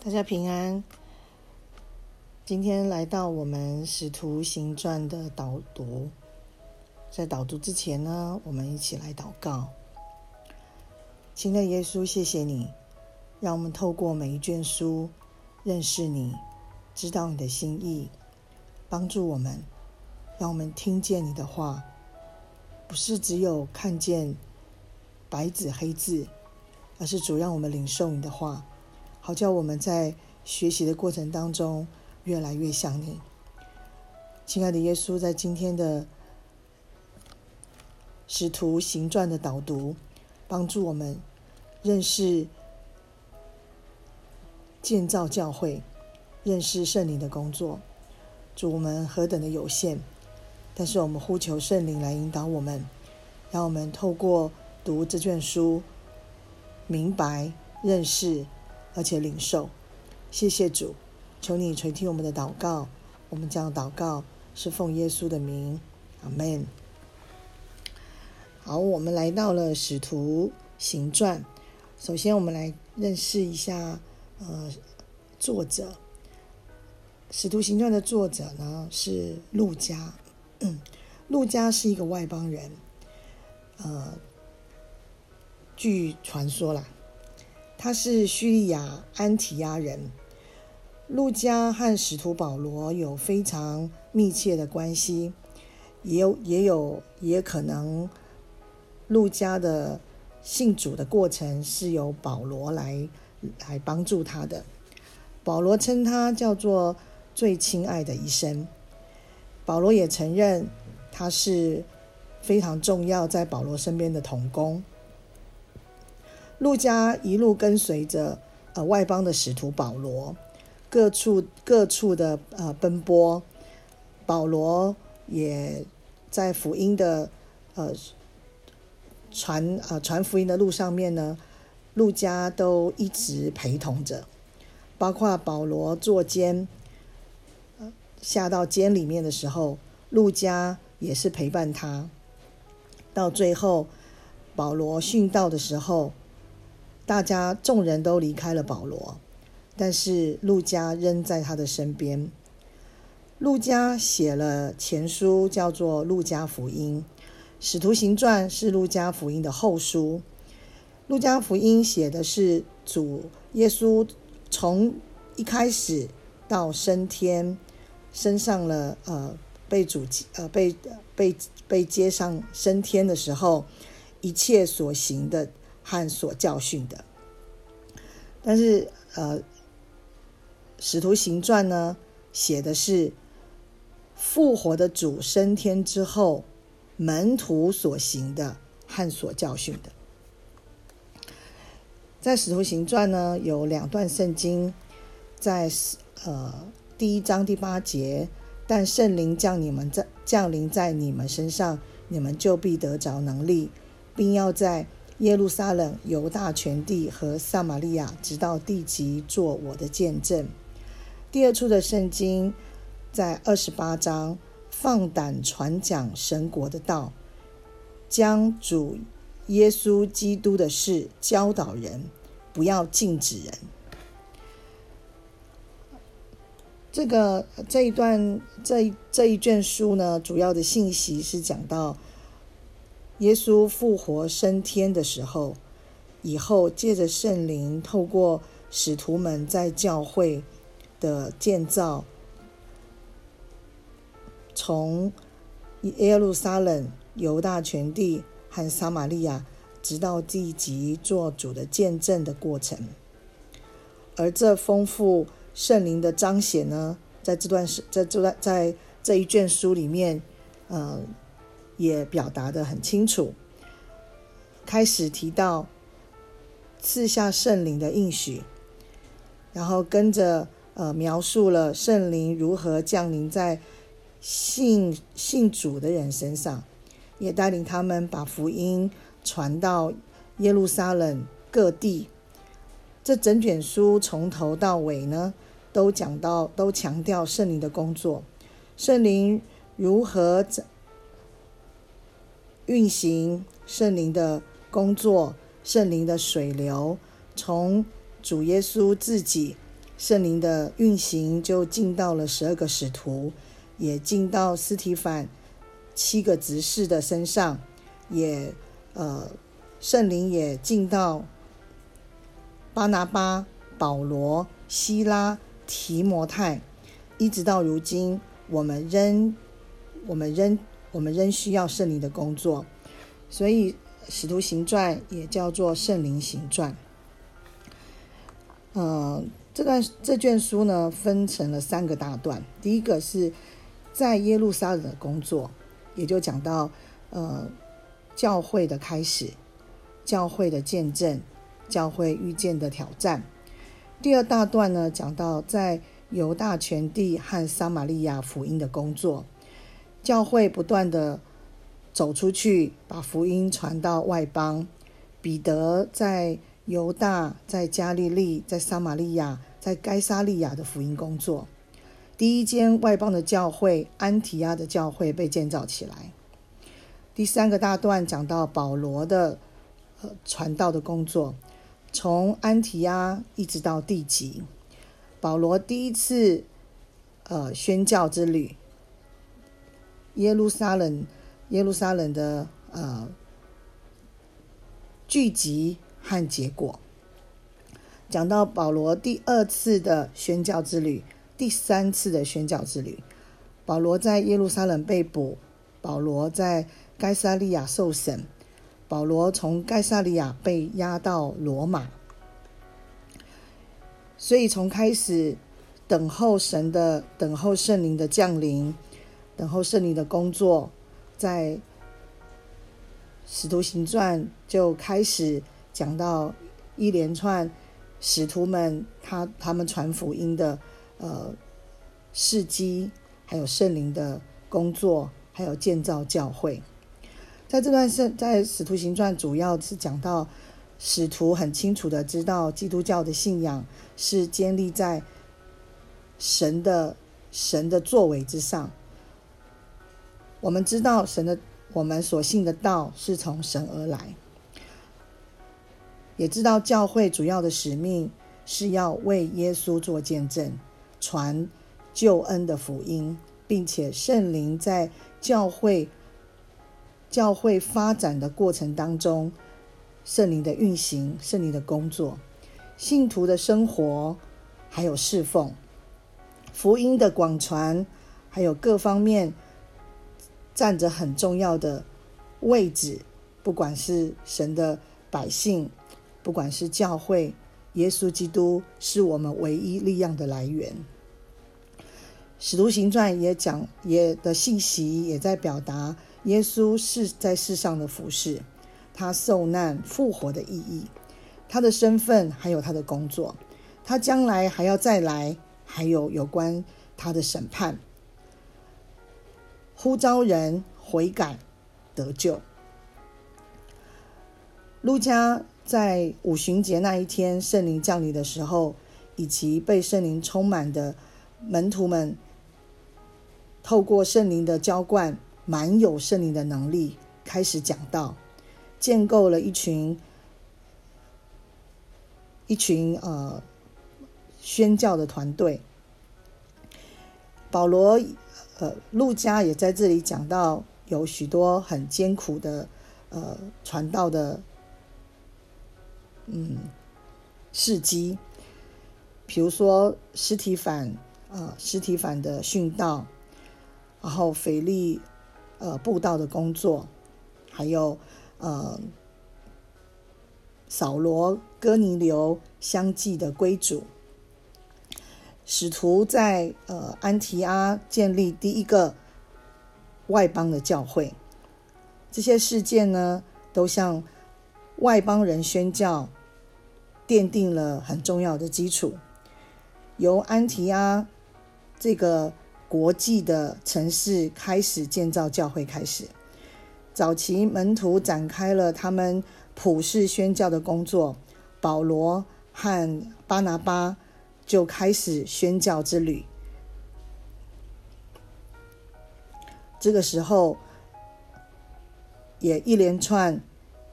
大家平安。今天来到我们《使徒行传》的导读，在导读之前呢，我们一起来祷告。亲爱的耶稣，谢谢你，让我们透过每一卷书认识你，知道你的心意，帮助我们，让我们听见你的话，不是只有看见白纸黑字，而是主让我们领受你的话。好叫我们在学习的过程当中越来越像你，亲爱的耶稣，在今天的使徒行传的导读，帮助我们认识建造教会，认识圣灵的工作。主我们何等的有限，但是我们呼求圣灵来引导我们，让我们透过读这卷书，明白认识。而且领受，谢谢主，求你垂听我们的祷告。我们将祷告是奉耶稣的名，阿门。好，我们来到了《使徒行传》。首先，我们来认识一下，呃，作者《使徒行传》的作者呢是陆家。陆家是一个外邦人，呃，据传说啦。他是叙利亚安提亚人，路加和使徒保罗有非常密切的关系，也有也有也可能路加的信主的过程是由保罗来来帮助他的。保罗称他叫做最亲爱的医生，保罗也承认他是非常重要在保罗身边的童工。路加一路跟随着呃外邦的使徒保罗，各处各处的呃奔波，保罗也在福音的呃传呃传福音的路上面呢，路加都一直陪同着，包括保罗坐监，下到监里面的时候，路加也是陪伴他，到最后保罗殉道的时候。大家众人都离开了保罗，但是路加仍在他的身边。路加写了前书，叫做《路加福音》，《使徒行传》是路加福音的后书。路加福音写的是主耶稣从一开始到升天，升上了呃被主呃被被被接上升天的时候，一切所行的。和所教训的，但是呃，《使徒行传》呢，写的是复活的主升天之后，门徒所行的和所教训的。在《使徒行传》呢，有两段圣经，在呃第一章第八节，但圣灵降你们在降临在你们身上，你们就必得着能力，并要在。耶路撒冷、犹大全地和撒玛利亚，直到地极，做我的见证。第二处的圣经在二十八章，放胆传讲神国的道，将主耶稣基督的事教导人，不要禁止人。这个这一段这这一卷书呢，主要的信息是讲到。耶稣复活升天的时候，以后借着圣灵，透过使徒们在教会的建造，从耶路撒冷、犹大全地和撒玛利亚，直到地极做主的见证的过程。而这丰富圣灵的彰显呢，在这段是在这段在这一卷书里面，嗯。也表达的很清楚。开始提到赐下圣灵的应许，然后跟着呃描述了圣灵如何降临在信信主的人身上，也带领他们把福音传到耶路撒冷各地。这整卷书从头到尾呢，都讲到都强调圣灵的工作，圣灵如何运行圣灵的工作，圣灵的水流从主耶稣自己圣灵的运行就进到了十二个使徒，也进到斯提凡七个执事的身上，也呃，圣灵也进到巴拿巴、保罗、希拉、提摩太，一直到如今，我们仍我们仍我们仍需要圣灵的工作，所以使徒行传也叫做圣灵行传。嗯。这段这卷书呢，分成了三个大段。第一个是在耶路撒冷的工作，也就讲到呃教会的开始、教会的见证、教会遇见的挑战。第二大段呢，讲到在犹大全地和撒玛利亚福音的工作，教会不断的走出去，把福音传到外邦。彼得在犹大、在加利利、在撒玛利亚。在该沙利亚的福音工作，第一间外邦的教会安提亚的教会被建造起来。第三个大段讲到保罗的呃传道的工作，从安提亚一直到地极。保罗第一次呃宣教之旅，耶路撒冷耶路撒冷的呃聚集和结果。讲到保罗第二次的宣教之旅，第三次的宣教之旅，保罗在耶路撒冷被捕，保罗在该萨利亚受审，保罗从该萨利亚被押到罗马，所以从开始等候神的、等候圣灵的降临、等候圣灵的工作，在使徒行传就开始讲到一连串。使徒们，他他们传福音的，呃，事迹，还有圣灵的工作，还有建造教会。在这段圣在使徒行传，主要是讲到使徒很清楚的知道，基督教的信仰是建立在神的神的作为之上。我们知道神的，我们所信的道是从神而来。也知道教会主要的使命是要为耶稣做见证，传救恩的福音，并且圣灵在教会教会发展的过程当中，圣灵的运行、圣灵的工作、信徒的生活，还有侍奉、福音的广传，还有各方面占着很重要的位置，不管是神的百姓。不管是教会，耶稣基督是我们唯一力量的来源。使徒行传也讲，也的信息也在表达耶稣是在世上的服饰，他受难复活的意义，他的身份还有他的工作，他将来还要再来，还有有关他的审判，呼召人悔改得救。路加。在五旬节那一天，圣灵降临的时候，以及被圣灵充满的门徒们，透过圣灵的浇灌，满有圣灵的能力，开始讲道，建构了一群一群呃宣教的团队。保罗呃陆家也在这里讲到，有许多很艰苦的呃传道的。嗯，事迹，比如说尸体反啊，尸体反的殉道，然后腓力呃布道的工作，还有呃扫罗哥尼流相继的归主，使徒在呃安提阿建立第一个外邦的教会，这些事件呢，都向外邦人宣教。奠定了很重要的基础。由安提阿这个国际的城市开始建造教会，开始早期门徒展开了他们普世宣教的工作。保罗和巴拿巴就开始宣教之旅。这个时候，也一连串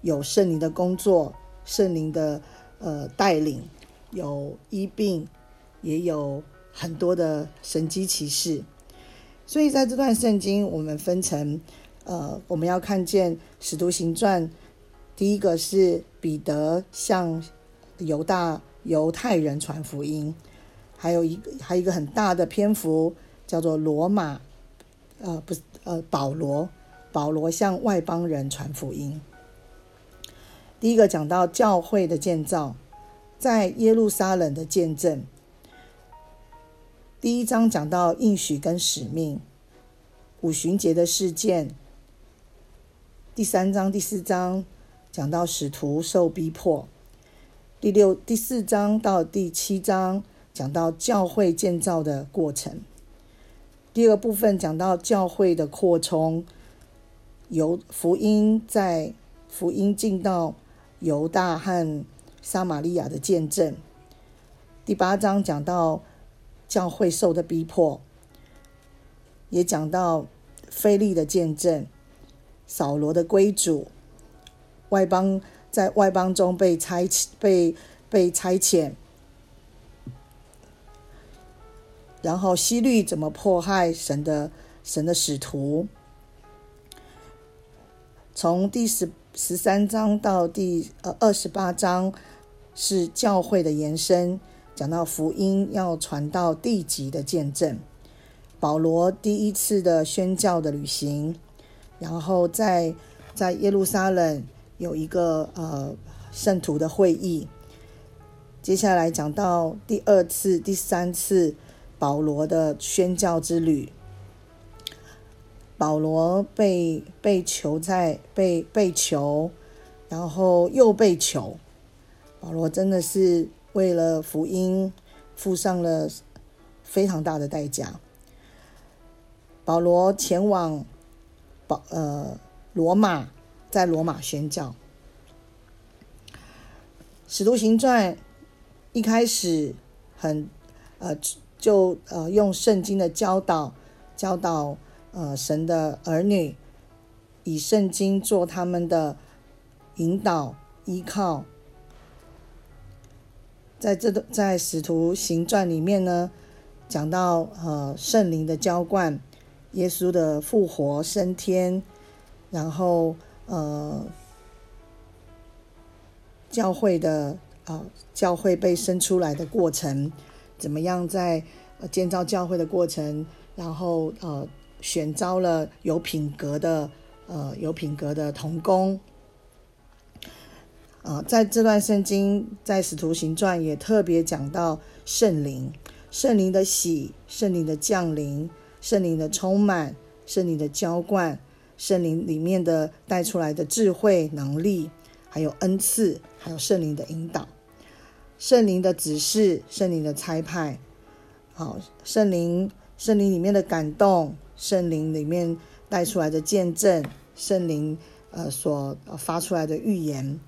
有圣灵的工作，圣灵的。呃，带领有医病，也有很多的神机骑士。所以在这段圣经，我们分成呃，我们要看见使徒行传，第一个是彼得向犹大犹太人传福音，还有一个还有一个很大的篇幅叫做罗马，呃，不是呃，保罗保罗向外邦人传福音。第一个讲到教会的建造，在耶路撒冷的见证。第一章讲到应许跟使命，五旬节的事件。第三章、第四章讲到使徒受逼迫。第六、第四章到第七章讲到教会建造的过程。第二部分讲到教会的扩充，由福音在福音进到。犹大和撒玛利亚的见证。第八章讲到教会受的逼迫，也讲到菲利的见证，扫罗的归主，外邦在外邦中被差被被差遣，然后西律怎么迫害神的神的使徒，从第十。十三章到第呃二十八章是教会的延伸，讲到福音要传到地级的见证，保罗第一次的宣教的旅行，然后在在耶路撒冷有一个呃圣徒的会议，接下来讲到第二次、第三次保罗的宣教之旅。保罗被被囚在被被囚，然后又被囚。保罗真的是为了福音付上了非常大的代价。保罗前往保呃罗马，在罗马宣教。使徒行传一开始很呃就呃用圣经的教导教导。呃，神的儿女以圣经做他们的引导依靠，在这个在使徒行传里面呢，讲到呃圣灵的浇灌，耶稣的复活升天，然后呃教会的啊教会被生出来的过程，怎么样在建造教会的过程，然后呃。选招了有品格的，呃，有品格的童工。啊，在这段圣经，在使徒行传也特别讲到圣灵，圣灵的喜，圣灵的降临，圣灵的充满，圣灵的浇灌，圣灵里面的带出来的智慧能力，还有恩赐，还有圣灵的引导，圣灵的指示，圣灵的差派，好，圣灵，圣灵里面的感动。圣灵里面带出来的见证，圣灵呃所发出来的预言，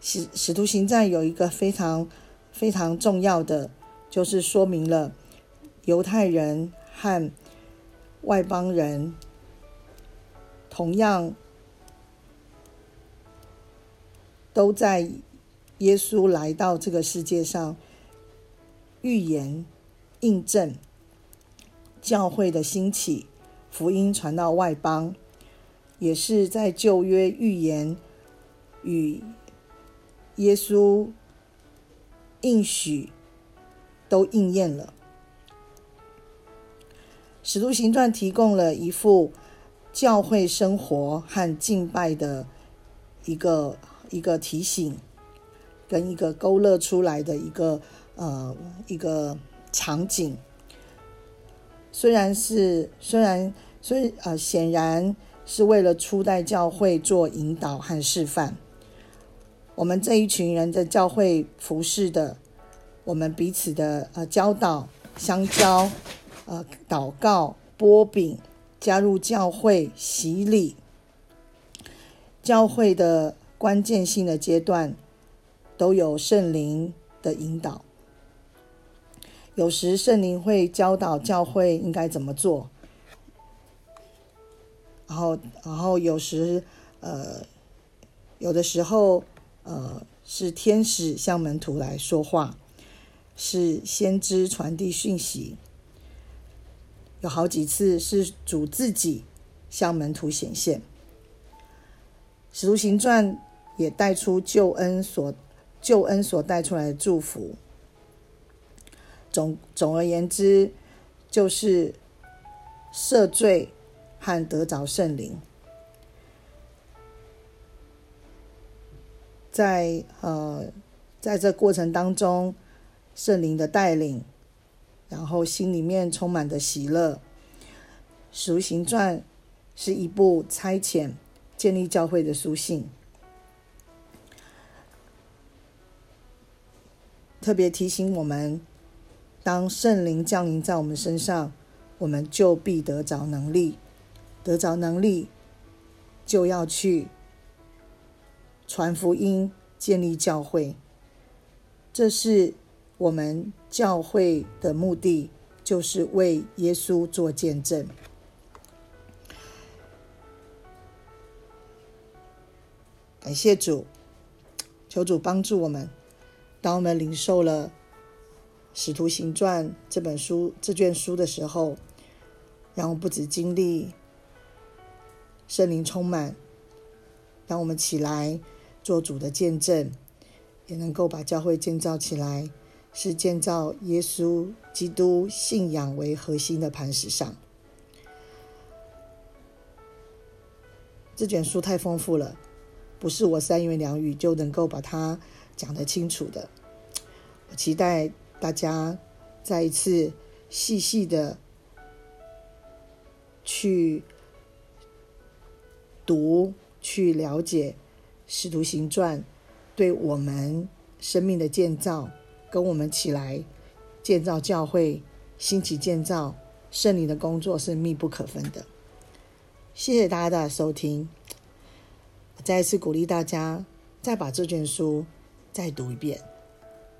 使使徒行传有一个非常非常重要的，就是说明了犹太人和外邦人同样都在耶稣来到这个世界上预言印证。教会的兴起，福音传到外邦，也是在旧约预言与耶稣应许都应验了。使徒行传提供了一幅教会生活和敬拜的一个一个提醒，跟一个勾勒出来的一个呃一个场景。虽然是虽然虽呃，显然是为了初代教会做引导和示范。我们这一群人在教会服侍的，我们彼此的呃教导、相交、呃祷告、波饼、加入教会、洗礼，教会的关键性的阶段都有圣灵的引导。有时圣灵会教导教会应该怎么做，然后，然后有时，呃，有的时候，呃，是天使向门徒来说话，是先知传递讯息，有好几次是主自己向门徒显现。使徒行传也带出救恩所救恩所带出来的祝福。总总而言之，就是赦罪和得着圣灵。在呃，在这过程当中，圣灵的带领，然后心里面充满的喜乐。《使徒行传》是一部差遣建立教会的书信，特别提醒我们：当圣灵降临在我们身上，我们就必得着能力，得着能力，就要去。传福音，建立教会，这是我们教会的目的，就是为耶稣做见证。感谢主，求主帮助我们。当我们领受了《使徒行传》这本书、这卷书的时候，让我们不止经历圣灵充满，让我们起来。做主的见证，也能够把教会建造起来，是建造耶稣基督信仰为核心的磐石上。这卷书太丰富了，不是我三言两语就能够把它讲得清楚的。我期待大家再一次细细的去读，去了解。《使徒行传》对我们生命的建造，跟我们起来建造教会、兴起建造圣灵的工作是密不可分的。谢谢大家的收听，再一次鼓励大家，再把这卷书再读一遍，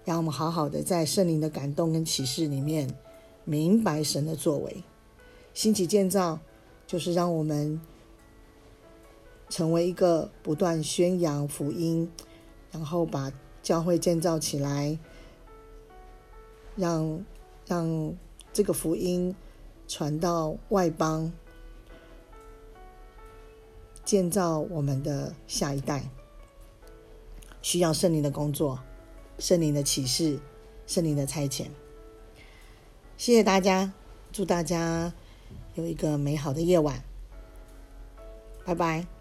让我们好好的在圣灵的感动跟启示里面明白神的作为。兴起建造就是让我们。成为一个不断宣扬福音，然后把教会建造起来，让让这个福音传到外邦，建造我们的下一代，需要圣灵的工作，圣灵的启示，圣灵的差遣。谢谢大家，祝大家有一个美好的夜晚，拜拜。